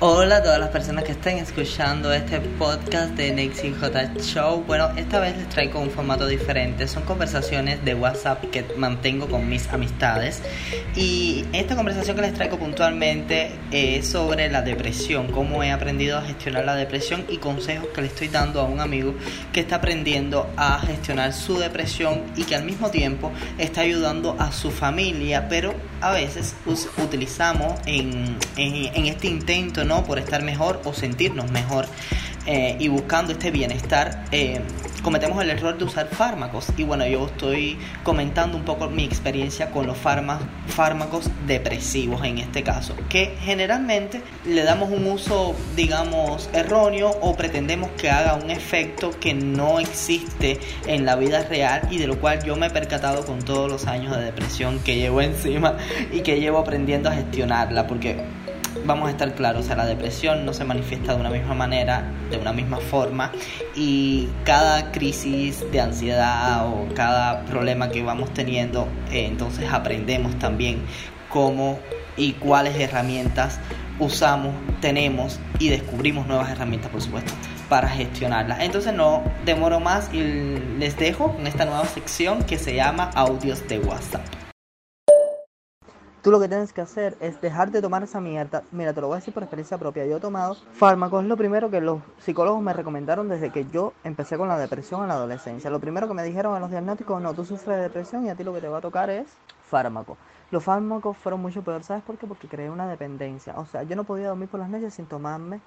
Hola a todas las personas que estén escuchando este podcast de Nexi J Show. Bueno, esta vez les traigo un formato diferente. Son conversaciones de WhatsApp que mantengo con mis amistades. Y esta conversación que les traigo puntualmente es sobre la depresión, cómo he aprendido a gestionar la depresión y consejos que le estoy dando a un amigo que está aprendiendo a gestionar su depresión y que al mismo tiempo está ayudando a su familia, pero a veces utilizamos en, en este intento ¿no? Por estar mejor o sentirnos mejor eh, y buscando este bienestar, eh, cometemos el error de usar fármacos. Y bueno, yo estoy comentando un poco mi experiencia con los fármacos depresivos en este caso, que generalmente le damos un uso, digamos, erróneo o pretendemos que haga un efecto que no existe en la vida real y de lo cual yo me he percatado con todos los años de depresión que llevo encima y que llevo aprendiendo a gestionarla, porque vamos a estar claros, o sea, la depresión no se manifiesta de una misma manera, de una misma forma, y cada crisis de ansiedad o cada problema que vamos teniendo, eh, entonces aprendemos también cómo y cuáles herramientas usamos, tenemos y descubrimos nuevas herramientas, por supuesto, para gestionarlas. Entonces no demoro más y les dejo con esta nueva sección que se llama Audios de WhatsApp. Tú lo que tienes que hacer es dejar de tomar esa mierda. Mira, te lo voy a decir por experiencia propia. Yo he tomado fármacos, lo primero que los psicólogos me recomendaron desde que yo empecé con la depresión en la adolescencia. Lo primero que me dijeron en los diagnósticos, no, tú sufres de depresión y a ti lo que te va a tocar es fármaco. Los fármacos fueron mucho peor, ¿sabes por qué? Porque creé una dependencia. O sea, yo no podía dormir por las noches sin tomarme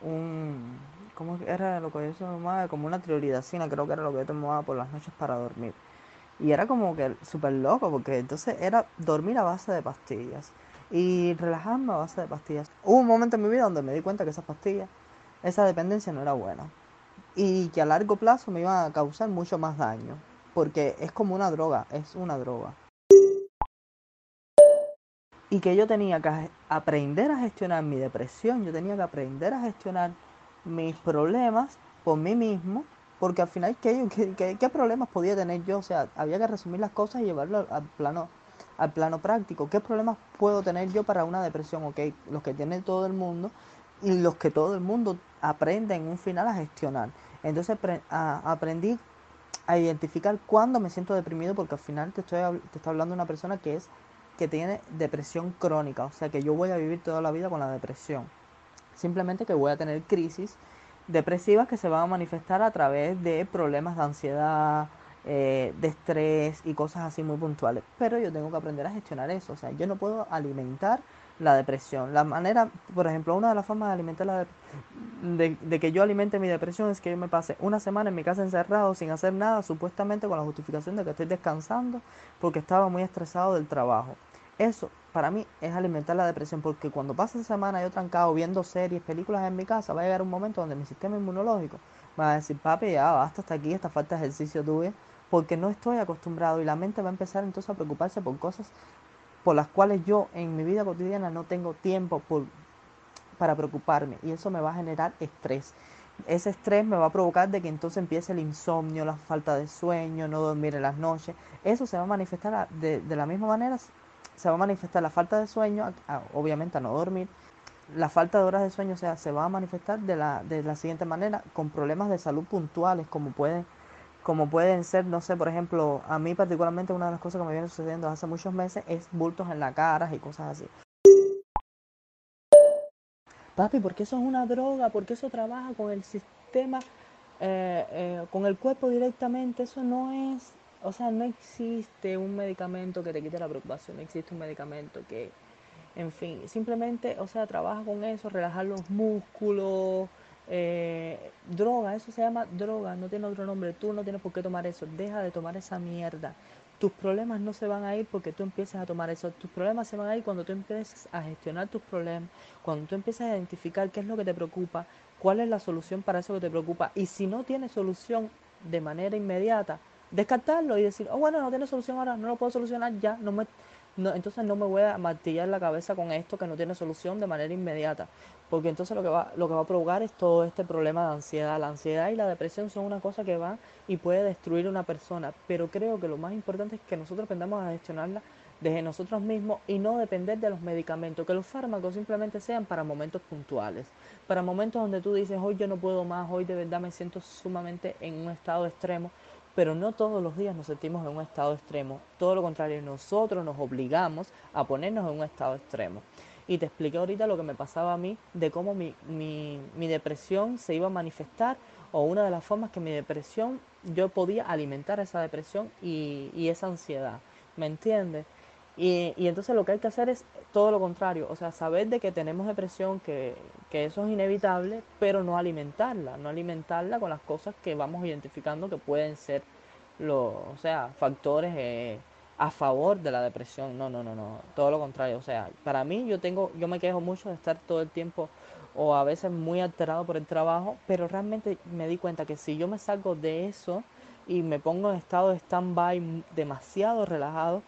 un... ¿Cómo era lo que yo tomaba? Como una trioridacina, creo que era lo que yo tomaba por las noches para dormir. Y era como que súper loco, porque entonces era dormir a base de pastillas y relajarme a base de pastillas. Hubo un momento en mi vida donde me di cuenta que esas pastillas, esa dependencia no era buena. Y que a largo plazo me iba a causar mucho más daño. Porque es como una droga, es una droga. Y que yo tenía que aprender a gestionar mi depresión, yo tenía que aprender a gestionar mis problemas por mí mismo porque al final, ¿qué, problemas podía tener yo? O sea, había que resumir las cosas y llevarlo al plano, al plano práctico. ¿Qué problemas puedo tener yo para una depresión? Ok, los que tiene todo el mundo y los que todo el mundo aprende en un final a gestionar. Entonces aprendí a identificar cuándo me siento deprimido porque al final te estoy, te estoy hablando una persona que es que tiene depresión crónica, o sea que yo voy a vivir toda la vida con la depresión. Simplemente que voy a tener crisis depresivas que se van a manifestar a través de problemas de ansiedad, eh, de estrés y cosas así muy puntuales. Pero yo tengo que aprender a gestionar eso. O sea, yo no puedo alimentar la depresión. La manera, por ejemplo, una de las formas de alimentar la de, de, que yo alimente mi depresión es que yo me pase una semana en mi casa encerrado sin hacer nada, supuestamente con la justificación de que estoy descansando porque estaba muy estresado del trabajo. Eso para mí es alimentar la depresión, porque cuando pasa esa semana yo trancado viendo series, películas en mi casa, va a llegar un momento donde mi sistema inmunológico va a decir, papi, ya basta hasta aquí, esta falta de ejercicio tuya, porque no estoy acostumbrado y la mente va a empezar entonces a preocuparse por cosas por las cuales yo en mi vida cotidiana no tengo tiempo por, para preocuparme y eso me va a generar estrés. Ese estrés me va a provocar de que entonces empiece el insomnio, la falta de sueño, no dormir en las noches. Eso se va a manifestar de, de la misma manera se va a manifestar la falta de sueño, obviamente a no dormir, la falta de horas de sueño, o sea, se va a manifestar de la, de la siguiente manera, con problemas de salud puntuales, como pueden, como pueden ser, no sé, por ejemplo, a mí particularmente una de las cosas que me viene sucediendo hace muchos meses es bultos en la cara y cosas así. Papi, porque eso es una droga, porque eso trabaja con el sistema, eh, eh, con el cuerpo directamente, eso no es o sea, no existe un medicamento que te quite la preocupación, no existe un medicamento que, en fin, simplemente, o sea, trabaja con eso, relajar los músculos, eh, droga, eso se llama droga, no tiene otro nombre, tú no tienes por qué tomar eso, deja de tomar esa mierda. Tus problemas no se van a ir porque tú empieces a tomar eso, tus problemas se van a ir cuando tú empieces a gestionar tus problemas, cuando tú empieces a identificar qué es lo que te preocupa, cuál es la solución para eso que te preocupa y si no tienes solución de manera inmediata, descartarlo y decir, oh bueno, no tiene solución ahora, no lo puedo solucionar ya, no me, no, entonces no me voy a martillar la cabeza con esto que no tiene solución de manera inmediata, porque entonces lo que va, lo que va a provocar es todo este problema de ansiedad. La ansiedad y la depresión son una cosa que va y puede destruir a una persona, pero creo que lo más importante es que nosotros aprendamos a gestionarla desde nosotros mismos y no depender de los medicamentos, que los fármacos simplemente sean para momentos puntuales, para momentos donde tú dices, hoy yo no puedo más, hoy de verdad me siento sumamente en un estado extremo, pero no todos los días nos sentimos en un estado extremo, todo lo contrario, nosotros nos obligamos a ponernos en un estado extremo. Y te expliqué ahorita lo que me pasaba a mí, de cómo mi, mi, mi depresión se iba a manifestar o una de las formas que mi depresión, yo podía alimentar esa depresión y, y esa ansiedad, ¿me entiendes? Y, y, entonces lo que hay que hacer es todo lo contrario, o sea, saber de que tenemos depresión, que, que, eso es inevitable, pero no alimentarla, no alimentarla con las cosas que vamos identificando que pueden ser los, o sea, factores eh, a favor de la depresión. No, no, no, no, todo lo contrario, o sea, para mí yo tengo, yo me quejo mucho de estar todo el tiempo o a veces muy alterado por el trabajo, pero realmente me di cuenta que si yo me salgo de eso y me pongo en estado de stand-by demasiado relajado,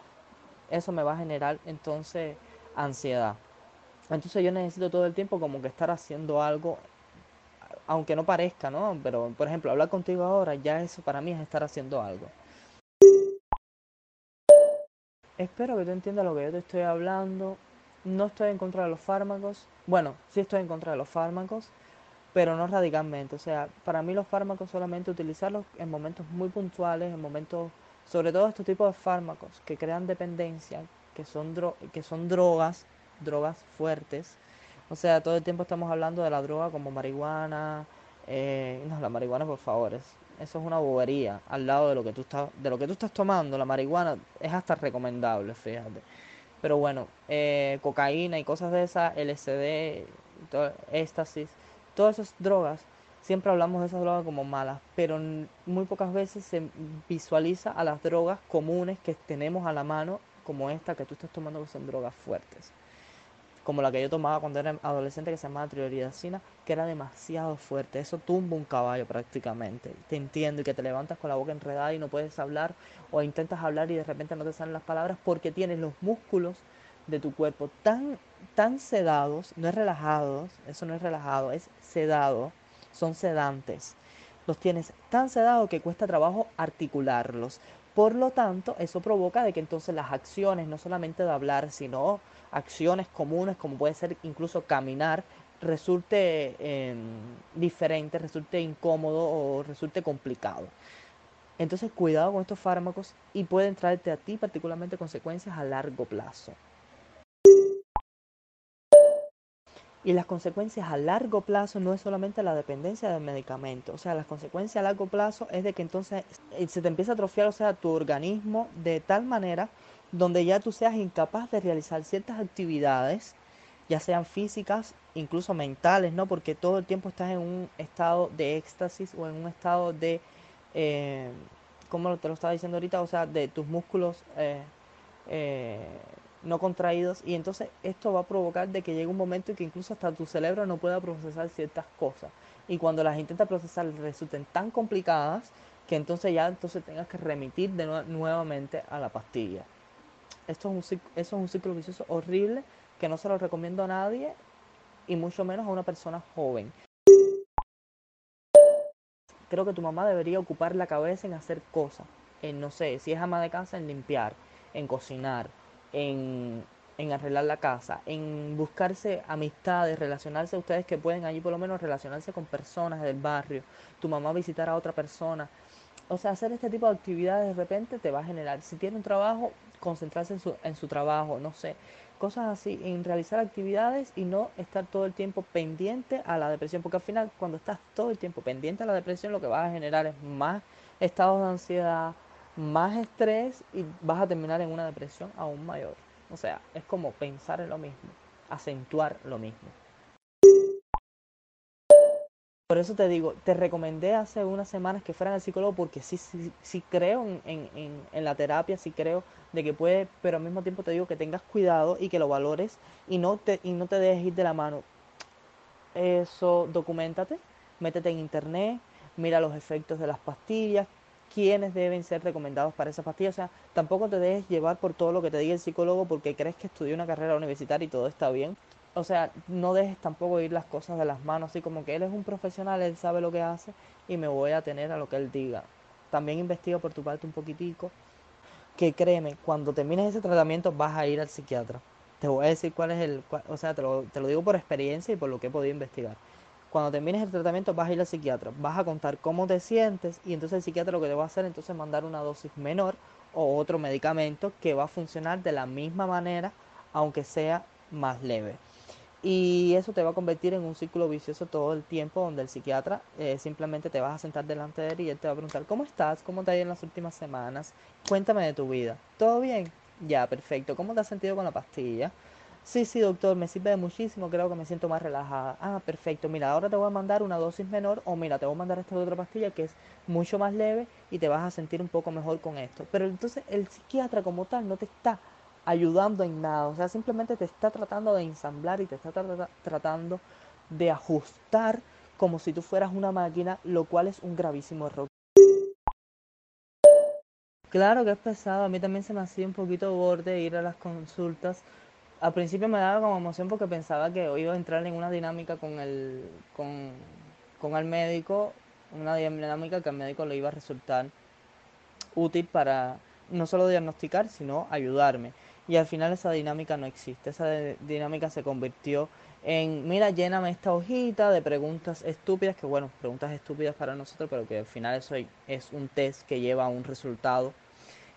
eso me va a generar entonces ansiedad. Entonces yo necesito todo el tiempo como que estar haciendo algo, aunque no parezca, ¿no? Pero por ejemplo, hablar contigo ahora, ya eso para mí es estar haciendo algo. Espero que tú entiendas lo que yo te estoy hablando. No estoy en contra de los fármacos. Bueno, sí estoy en contra de los fármacos, pero no radicalmente. O sea, para mí los fármacos solamente utilizarlos en momentos muy puntuales, en momentos sobre todo estos tipos de fármacos que crean dependencia, que son, dro que son drogas, drogas fuertes. O sea, todo el tiempo estamos hablando de la droga como marihuana. Eh, no, la marihuana, por favor, es, eso es una bobería al lado de lo que tú estás, de lo que tú estás tomando. La marihuana es hasta recomendable, fíjate. Pero bueno, eh, cocaína y cosas de esas, LSD, todo, éxtasis, todas esas drogas siempre hablamos de esas drogas como malas, pero muy pocas veces se visualiza a las drogas comunes que tenemos a la mano, como esta que tú estás tomando, que son drogas fuertes. Como la que yo tomaba cuando era adolescente, que se llamaba trioridacina, que era demasiado fuerte. Eso tumba un caballo prácticamente. Te entiendo y que te levantas con la boca enredada y no puedes hablar, o intentas hablar y de repente no te salen las palabras porque tienes los músculos de tu cuerpo tan, tan sedados, no es relajados, eso no es relajado, es sedado son sedantes. Los tienes tan sedados que cuesta trabajo articularlos. Por lo tanto, eso provoca de que entonces las acciones, no solamente de hablar, sino acciones comunes como puede ser incluso caminar, resulte eh, diferente, resulte incómodo o resulte complicado. Entonces, cuidado con estos fármacos y pueden traerte a ti particularmente consecuencias a largo plazo. Y las consecuencias a largo plazo no es solamente la dependencia del medicamento, o sea, las consecuencias a largo plazo es de que entonces eh, se te empieza a atrofiar, o sea, tu organismo de tal manera donde ya tú seas incapaz de realizar ciertas actividades, ya sean físicas, incluso mentales, ¿no? Porque todo el tiempo estás en un estado de éxtasis o en un estado de, eh, ¿cómo te lo estaba diciendo ahorita? O sea, de tus músculos eh, eh, no contraídos y entonces esto va a provocar de que llegue un momento en que incluso hasta tu cerebro no pueda procesar ciertas cosas y cuando las intenta procesar resulten tan complicadas que entonces ya entonces tengas que remitir de nuevamente a la pastilla. Esto es un, eso es un ciclo vicioso horrible que no se lo recomiendo a nadie y mucho menos a una persona joven. Creo que tu mamá debería ocupar la cabeza en hacer cosas, en no sé, si es ama de casa, en limpiar, en cocinar, en, en arreglar la casa, en buscarse amistades, relacionarse a ustedes que pueden allí por lo menos relacionarse con personas del barrio, tu mamá visitar a otra persona. O sea, hacer este tipo de actividades de repente te va a generar, si tiene un trabajo, concentrarse en su, en su trabajo, no sé, cosas así, en realizar actividades y no estar todo el tiempo pendiente a la depresión, porque al final cuando estás todo el tiempo pendiente a la depresión lo que vas a generar es más estados de ansiedad, más estrés y vas a terminar en una depresión aún mayor. O sea, es como pensar en lo mismo, acentuar lo mismo. Por eso te digo, te recomendé hace unas semanas que fueran al psicólogo porque sí, sí, sí creo en, en, en, la terapia, sí creo de que puede, pero al mismo tiempo te digo que tengas cuidado y que lo valores y no te, y no te dejes ir de la mano. Eso, documentate, métete en internet, mira los efectos de las pastillas, quiénes deben ser recomendados para esa pastilla. O sea, tampoco te dejes llevar por todo lo que te diga el psicólogo porque crees que estudió una carrera universitaria y todo está bien. O sea, no dejes tampoco ir las cosas de las manos, así como que él es un profesional, él sabe lo que hace y me voy a tener a lo que él diga. También investiga por tu parte un poquitico. que créeme, cuando termines ese tratamiento vas a ir al psiquiatra. Te voy a decir cuál es el, o sea, te lo, te lo digo por experiencia y por lo que he podido investigar. Cuando termines el tratamiento vas a ir al psiquiatra, vas a contar cómo te sientes y entonces el psiquiatra lo que te va a hacer entonces mandar una dosis menor o otro medicamento que va a funcionar de la misma manera aunque sea más leve. Y eso te va a convertir en un círculo vicioso todo el tiempo donde el psiquiatra eh, simplemente te vas a sentar delante de él y él te va a preguntar, ¿cómo estás? ¿Cómo te ha ido en las últimas semanas? Cuéntame de tu vida. ¿Todo bien? Ya, perfecto. ¿Cómo te has sentido con la pastilla? Sí, sí, doctor, me sirve muchísimo, creo que me siento más relajada. Ah, perfecto. Mira, ahora te voy a mandar una dosis menor o mira, te voy a mandar esta otra pastilla que es mucho más leve y te vas a sentir un poco mejor con esto. Pero entonces el psiquiatra como tal no te está ayudando en nada. O sea, simplemente te está tratando de ensamblar y te está tratando de ajustar como si tú fueras una máquina, lo cual es un gravísimo error. Claro que es pesado, a mí también se me hacía un poquito borde ir a las consultas. Al principio me daba como emoción porque pensaba que iba a entrar en una dinámica con el, con, con el médico, una dinámica que al médico le iba a resultar útil para no solo diagnosticar, sino ayudarme y al final esa dinámica no existe. Esa dinámica se convirtió en, mira, lléname esta hojita de preguntas estúpidas, que bueno, preguntas estúpidas para nosotros, pero que al final eso es un test que lleva a un resultado.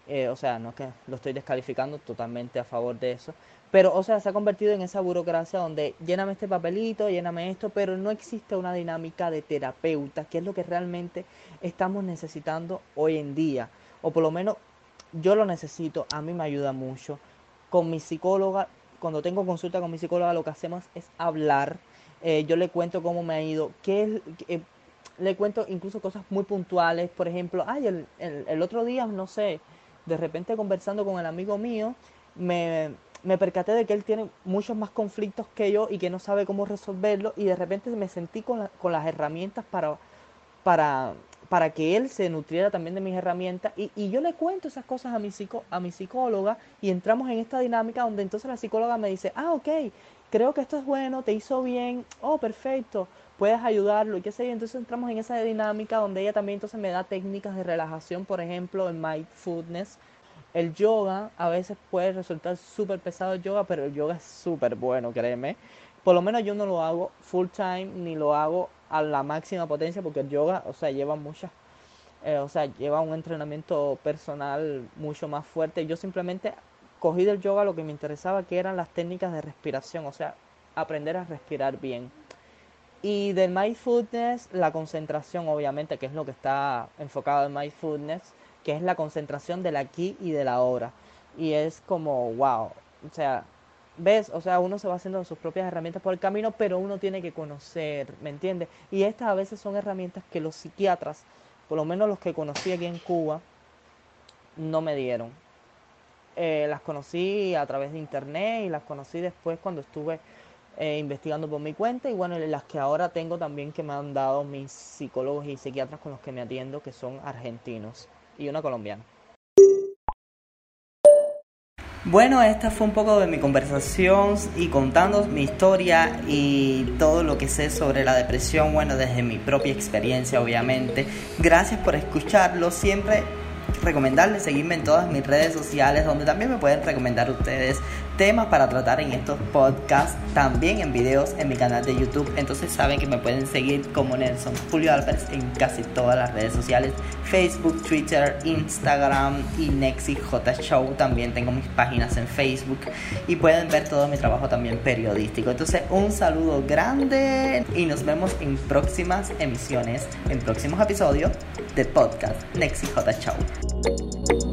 Eh, o sea, no es que lo estoy descalificando totalmente a favor de eso. Pero, o sea, se ha convertido en esa burocracia donde lléname este papelito, lléname esto, pero no existe una dinámica de terapeuta, que es lo que realmente estamos necesitando hoy en día. O por lo menos yo lo necesito, a mí me ayuda mucho con mi psicóloga, cuando tengo consulta con mi psicóloga, lo que hacemos es hablar. Eh, yo le cuento cómo me ha ido, qué eh, le cuento incluso cosas muy puntuales. Por ejemplo, ay, el, el, otro día, no sé, de repente conversando con el amigo mío, me, me percaté de que él tiene muchos más conflictos que yo y que no sabe cómo resolverlo y de repente me sentí con, con las herramientas para, para para que él se nutriera también de mis herramientas. Y, yo le cuento esas cosas a mi, psico, a mi psicóloga y entramos en esta dinámica donde entonces la psicóloga me dice, ah, ok, creo que esto es bueno, te hizo bien, oh, perfecto, puedes ayudarlo y qué sé yo, entonces entramos en esa dinámica donde ella también entonces me da técnicas de relajación, por ejemplo, el mindfulness, el yoga, a veces puede resultar súper pesado el yoga, pero el yoga es súper bueno, créeme. Por lo menos yo no lo hago full time ni lo hago a la máxima potencia porque el yoga, o sea, lleva muchas, eh, o sea, lleva un entrenamiento personal mucho más fuerte. Yo simplemente cogí del yoga lo que me interesaba, que eran las técnicas de respiración, o sea, aprender a respirar bien. Y del mindfulness, la concentración, obviamente, que es lo que está enfocado en mindfulness, que es la concentración del aquí y de la ahora. Y es como, wow, o sea, ¿Ves? O sea, uno se va haciendo sus propias herramientas por el camino, pero uno tiene que conocer, ¿me entiendes? Y estas a veces son herramientas que los psiquiatras, por lo menos los que conocí aquí en Cuba, no me dieron. Eh, las conocí a través de internet y las conocí después cuando estuve eh, investigando por mi cuenta y bueno, las que ahora tengo también que me han dado mis psicólogos y psiquiatras con los que me atiendo, que son argentinos y una colombiana. Bueno, esta fue un poco de mi conversación y contando mi historia y todo lo que sé sobre la depresión, bueno, desde mi propia experiencia, obviamente. Gracias por escucharlo. Siempre recomendarles seguirme en todas mis redes sociales, donde también me pueden recomendar ustedes temas para tratar en estos podcasts, también en videos en mi canal de YouTube. Entonces saben que me pueden seguir como Nelson Julio Álvarez en casi todas las redes sociales, Facebook, Twitter, Instagram y Nexi J Show. También tengo mis páginas en Facebook y pueden ver todo mi trabajo también periodístico. Entonces un saludo grande y nos vemos en próximas emisiones, en próximos episodios del podcast Nexi J Show.